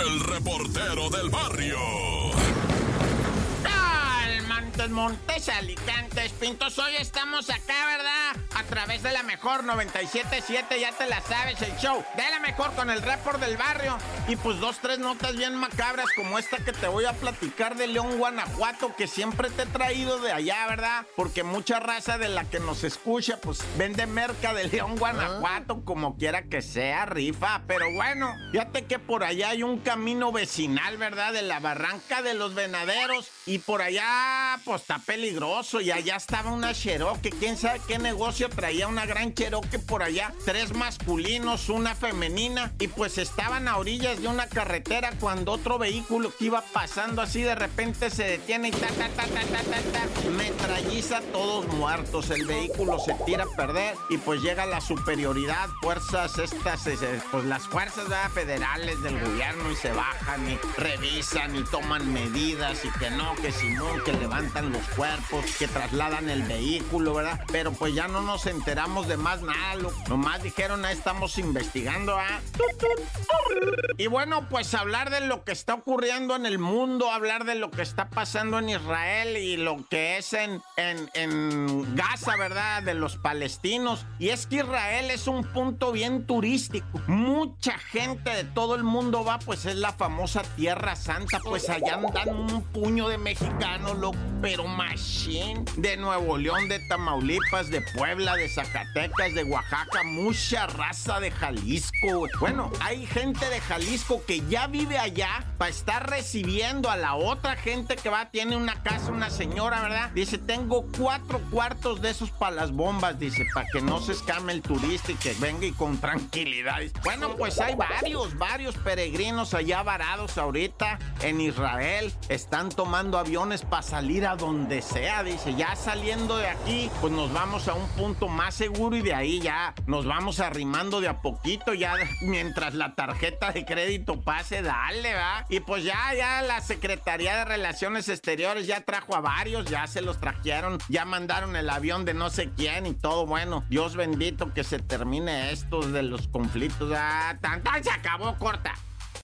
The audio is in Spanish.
el reportero del barrio. Montes, Montes, Alicantes, Pintos. Hoy estamos acá, ¿verdad? A través de la mejor 977, ya te la sabes, el show de la mejor con el report del barrio. Y pues dos, tres notas bien macabras como esta que te voy a platicar de León, Guanajuato, que siempre te he traído de allá, ¿verdad? Porque mucha raza de la que nos escucha, pues vende merca de León, Guanajuato, como quiera que sea, rifa. Pero bueno, fíjate que por allá hay un camino vecinal, ¿verdad? De la barranca de los venaderos. Y por allá, pues está peligroso. Y allá estaba una Cherokee. ¿Quién sabe qué negocio traía una gran Cherokee por allá? Tres masculinos, una femenina. Y pues estaban a orillas de una carretera cuando otro vehículo que iba pasando así de repente se detiene y ta, ta, ta, ta, ta, ta, metralliza todos muertos. El vehículo se tira a perder y pues llega la superioridad. Fuerzas estas, pues las fuerzas federales del gobierno y se bajan y revisan y toman medidas y que no, que si no, que levantan los cuerpos, que trasladan el vehículo, ¿verdad? Pero pues ya no nos enteramos de más nada, lo, nomás dijeron, ahí estamos investigando, ¿ah? Y bueno, pues hablar de lo que está ocurriendo en el mundo, hablar de lo que está pasando en Israel y lo que es en, en, Gaza, ¿verdad? De los palestinos. Y es que Israel es un punto bien turístico. Mucha gente de todo el mundo va, pues es la famosa Tierra Santa, pues allá andan un puño de mexicanos, loco, pero machine. De Nuevo León, de Tamaulipas, de Puebla, de Zacatecas, de Oaxaca, mucha raza de Jalisco. Bueno, hay gente de Jalisco que ya vive allá para estar recibiendo a la otra gente que va, tiene una casa, una señora, ¿verdad? Dice, tengo cuatro cuartos de esos para las bombas, dice, para que no se escame el turista y que venga y con tranquilidad. Bueno, pues hay varios, varios peregrinos allá varados ahorita en Israel. Están tomando aviones para salir a donde sea, dice, ya saliendo de aquí, pues nos vamos a un punto más seguro y de ahí ya nos vamos arrimando de a poquito, ya mientras la tarjeta de crédito pase, dale, va. Y pues ya, ya la Secretaría de Relaciones Exteriores ya trajo a varios, ya se los trajeron, ya mandaron el avión de no sé quién y todo, bueno, Dios bendito que se termine esto de los conflictos, ah, tan, tan, se acabó, corta.